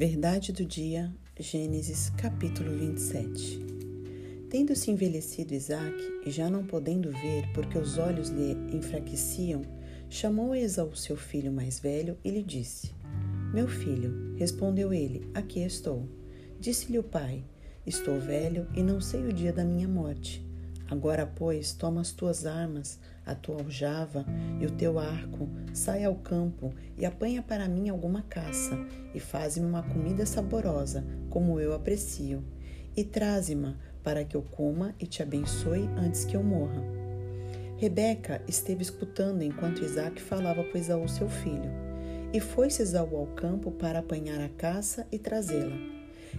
Verdade do dia, Gênesis capítulo 27. Tendo-se envelhecido Isaac, e já não podendo ver, porque os olhos lhe enfraqueciam, chamou Esaú seu filho mais velho e lhe disse: Meu filho, respondeu ele, aqui estou. Disse-lhe o pai: Estou velho e não sei o dia da minha morte. Agora, pois, toma as tuas armas, a tua aljava e o teu arco, sai ao campo e apanha para mim alguma caça, e faze-me uma comida saborosa, como eu aprecio, e traze-ma para que eu coma e te abençoe antes que eu morra. Rebeca esteve escutando enquanto Isaac falava com Esaú seu filho, e foi-se Esaú ao campo para apanhar a caça e trazê-la.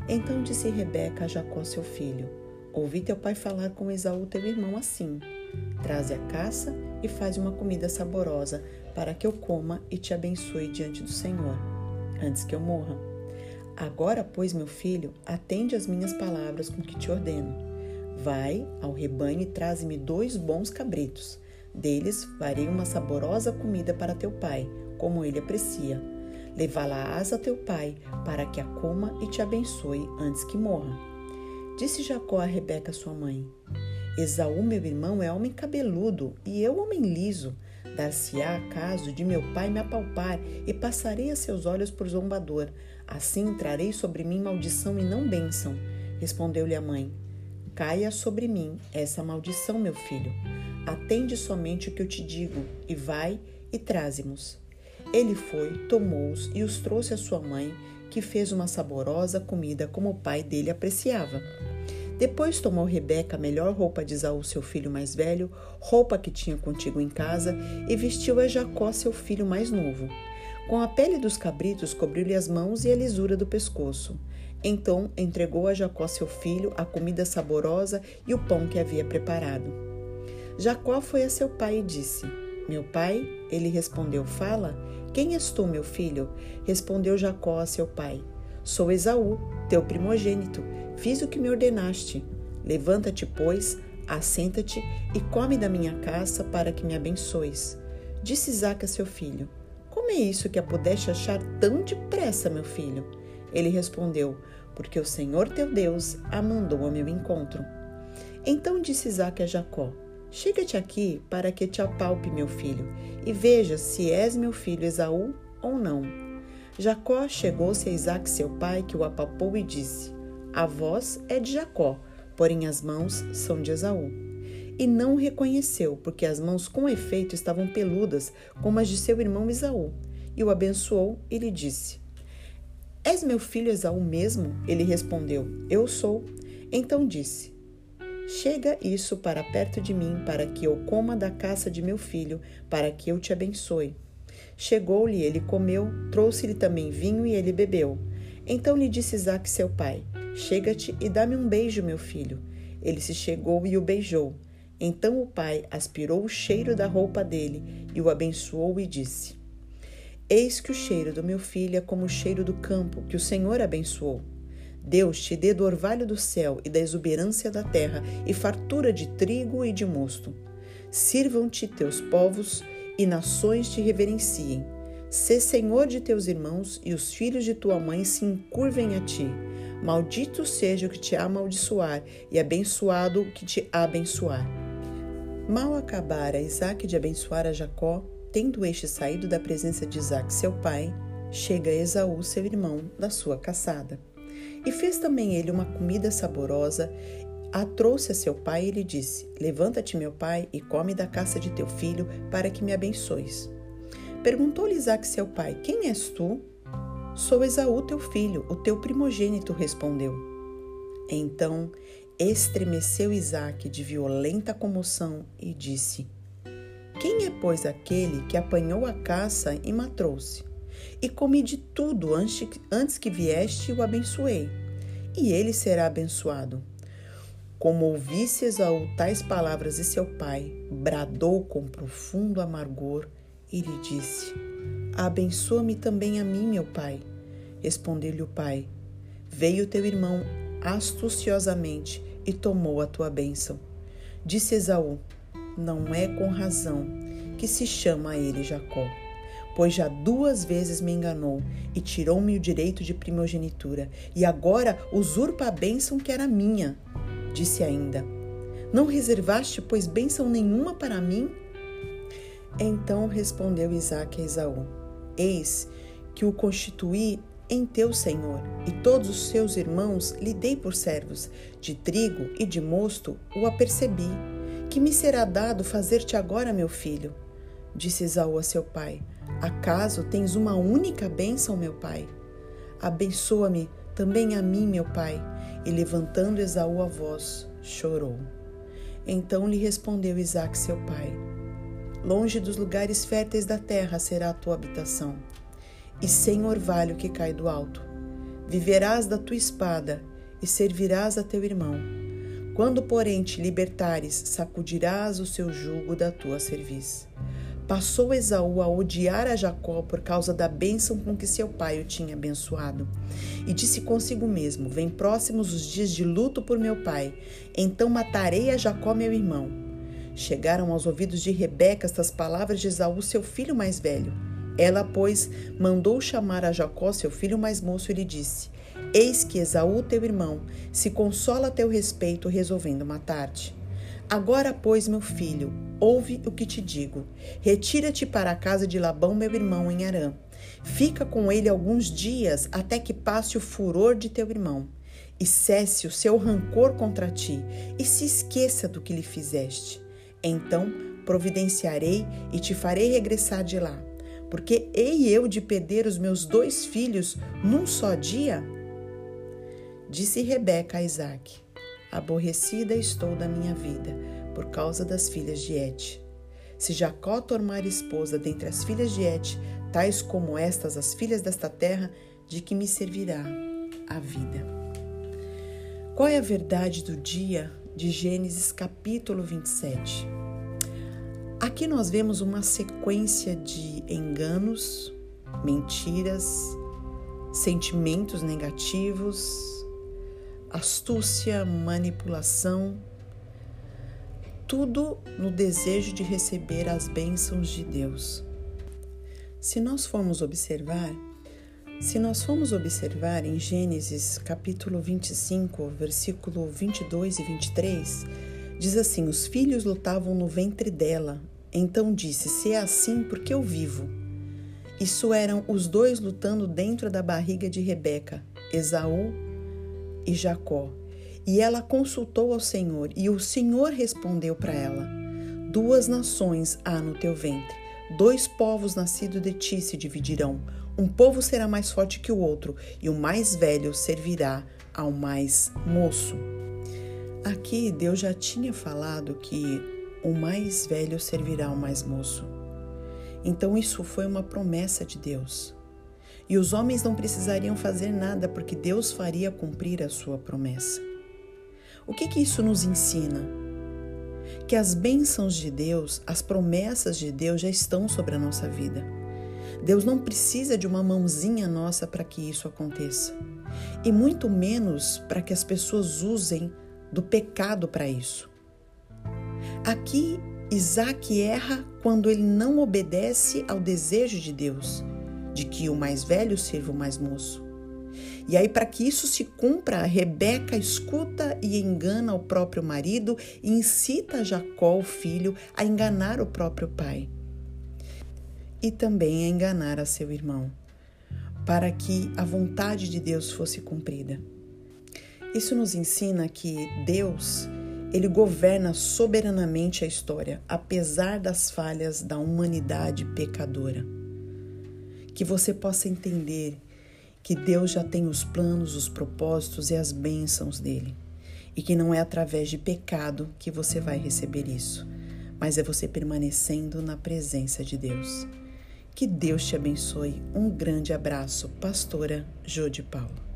Então disse Rebeca a Jacó seu filho: Ouvi teu pai falar com Esaú, teu irmão, assim: Traze a caça e faz uma comida saborosa, para que eu coma e te abençoe diante do Senhor, antes que eu morra. Agora, pois, meu filho, atende às minhas palavras com que te ordeno. Vai ao rebanho e traze-me dois bons cabritos. Deles farei uma saborosa comida para teu pai, como ele aprecia. Levá-la-ás a teu pai, para que a coma e te abençoe antes que morra. Disse Jacó a Rebeca, sua mãe: Esaú, meu irmão, é homem cabeludo e eu homem liso. Dar-se-á caso de meu pai me apalpar e passarei a seus olhos por zombador. Assim trarei sobre mim maldição e não bênção. Respondeu-lhe a mãe: Caia sobre mim essa maldição, meu filho. Atende somente o que eu te digo, e vai e traze-nos. Ele foi, tomou-os e os trouxe à sua mãe, que fez uma saborosa comida como o pai dele apreciava. Depois tomou Rebeca a melhor roupa de Isaú, seu filho mais velho, roupa que tinha contigo em casa, e vestiu a Jacó, seu filho mais novo. Com a pele dos cabritos cobriu-lhe as mãos e a lisura do pescoço. Então entregou a Jacó, seu filho, a comida saborosa e o pão que havia preparado. Jacó foi a seu pai e disse: Meu pai? Ele respondeu: Fala. Quem és tu, meu filho? Respondeu Jacó a seu pai: Sou Esaú, teu primogênito. Fiz o que me ordenaste. Levanta-te, pois, assenta-te e come da minha caça para que me abençoes. Disse Isaac a seu filho: Como é isso que a pudeste achar tão depressa, meu filho? Ele respondeu: Porque o Senhor teu Deus a mandou ao meu encontro. Então disse Isaac a Jacó: Chega-te aqui para que te apalpe, meu filho, e veja se és meu filho Esaú ou não. Jacó chegou-se a Isaac, seu pai, que o apalpou e disse: A voz é de Jacó, porém as mãos são de Esaú. E não o reconheceu, porque as mãos com efeito estavam peludas, como as de seu irmão Esaú. E o abençoou e lhe disse: És meu filho Esaú mesmo? Ele respondeu: Eu sou. Então disse: Chega isso para perto de mim, para que eu coma da caça de meu filho, para que eu te abençoe. Chegou-lhe, ele comeu, trouxe-lhe também vinho e ele bebeu. Então lhe disse Isaac, seu pai: Chega-te e dá-me um beijo, meu filho. Ele se chegou e o beijou. Então o pai aspirou o cheiro da roupa dele e o abençoou e disse: Eis que o cheiro do meu filho é como o cheiro do campo que o Senhor abençoou. Deus te dê do orvalho do céu e da exuberância da terra, e fartura de trigo e de mosto. Sirvam-te teus povos e nações te reverenciem. Sê senhor de teus irmãos e os filhos de tua mãe se encurvem a ti. Maldito seja o que te amaldiçoar, e abençoado o que te abençoar. Mal acabara Isaac de abençoar a Jacó, tendo este saído da presença de Isaac, seu pai, chega Esaú, seu irmão, da sua caçada. E fez também ele uma comida saborosa, a trouxe a seu pai e lhe disse: Levanta-te, meu pai, e come da caça de teu filho, para que me abençoes. Perguntou-lhe Isaac, seu pai: Quem és tu? Sou Esaú, teu filho, o teu primogênito, respondeu. Então estremeceu Isaac de violenta comoção e disse: Quem é, pois, aquele que apanhou a caça e me trouxe? e comi de tudo antes que vieste o abençoei, e ele será abençoado. Como ouvisse Esaú tais palavras de seu pai, bradou com profundo amargor e lhe disse: Abençoa-me também a mim, meu pai. Respondeu-lhe o pai: Veio teu irmão astuciosamente e tomou a tua bênção. Disse Esaú: Não é com razão que se chama a ele Jacó pois já duas vezes me enganou e tirou-me o direito de primogenitura, e agora usurpa a bênção que era minha. Disse ainda: Não reservaste, pois, bênção nenhuma para mim? Então respondeu Isaque a Esaú: Eis que o constituí em teu senhor, e todos os seus irmãos lhe dei por servos, de trigo e de mosto o apercebi. Que me será dado fazer-te agora, meu filho? Disse Esaú a seu pai: Acaso tens uma única bênção, meu pai? Abençoa-me também a mim, meu pai. E levantando Esaú a voz, chorou. Então lhe respondeu Isaque, seu pai: Longe dos lugares férteis da terra será a tua habitação e sem orvalho que cai do alto. Viverás da tua espada e servirás a teu irmão. Quando, porém, te libertares, sacudirás o seu jugo da tua cerviz. Passou Esaú a odiar a Jacó por causa da bênção com que seu pai o tinha abençoado. E disse consigo mesmo: Vem próximos os dias de luto por meu pai, então matarei a Jacó, meu irmão. Chegaram aos ouvidos de Rebeca estas palavras de Esaú, seu filho mais velho. Ela, pois, mandou chamar a Jacó, seu filho mais moço, e lhe disse: Eis que Esaú, teu irmão, se consola a teu respeito, resolvendo matar-te. Agora, pois, meu filho, ouve o que te digo. Retira-te para a casa de Labão, meu irmão, em Arã. Fica com ele alguns dias, até que passe o furor de teu irmão, e cesse o seu rancor contra ti, e se esqueça do que lhe fizeste. Então providenciarei e te farei regressar de lá porque hei eu de perder os meus dois filhos num só dia? Disse Rebeca a Isaac: Aborrecida estou da minha vida por causa das filhas de Et. Se Jacó tornar esposa dentre as filhas de Et, tais como estas as filhas desta terra, de que me servirá a vida. Qual é a verdade do dia de Gênesis capítulo 27? Aqui nós vemos uma sequência de enganos, mentiras, sentimentos negativos, astúcia, manipulação, tudo no desejo de receber as bênçãos de Deus. Se nós formos observar, se nós formos observar em Gênesis capítulo 25, versículo 22 e 23, diz assim: Os filhos lutavam no ventre dela, então disse: Se é assim, por que eu vivo? Isso eram os dois lutando dentro da barriga de Rebeca, Esaú e Jacó. E ela consultou ao Senhor, e o Senhor respondeu para ela: Duas nações há no teu ventre, dois povos nascidos de ti se dividirão. Um povo será mais forte que o outro, e o mais velho servirá ao mais moço. Aqui Deus já tinha falado que o mais velho servirá ao mais moço. Então isso foi uma promessa de Deus. E os homens não precisariam fazer nada porque Deus faria cumprir a sua promessa. O que, que isso nos ensina? Que as bênçãos de Deus, as promessas de Deus já estão sobre a nossa vida. Deus não precisa de uma mãozinha nossa para que isso aconteça. E muito menos para que as pessoas usem do pecado para isso. Aqui, Isaac erra quando ele não obedece ao desejo de Deus, de que o mais velho sirva o mais moço. E aí, para que isso se cumpra, Rebeca escuta e engana o próprio marido e incita Jacó, o filho, a enganar o próprio pai. E também a enganar a seu irmão, para que a vontade de Deus fosse cumprida. Isso nos ensina que Deus ele governa soberanamente a história, apesar das falhas da humanidade pecadora. Que você possa entender que Deus já tem os planos, os propósitos e as bênçãos dele. E que não é através de pecado que você vai receber isso, mas é você permanecendo na presença de Deus. Que Deus te abençoe. Um grande abraço, Pastora Jô de Paulo.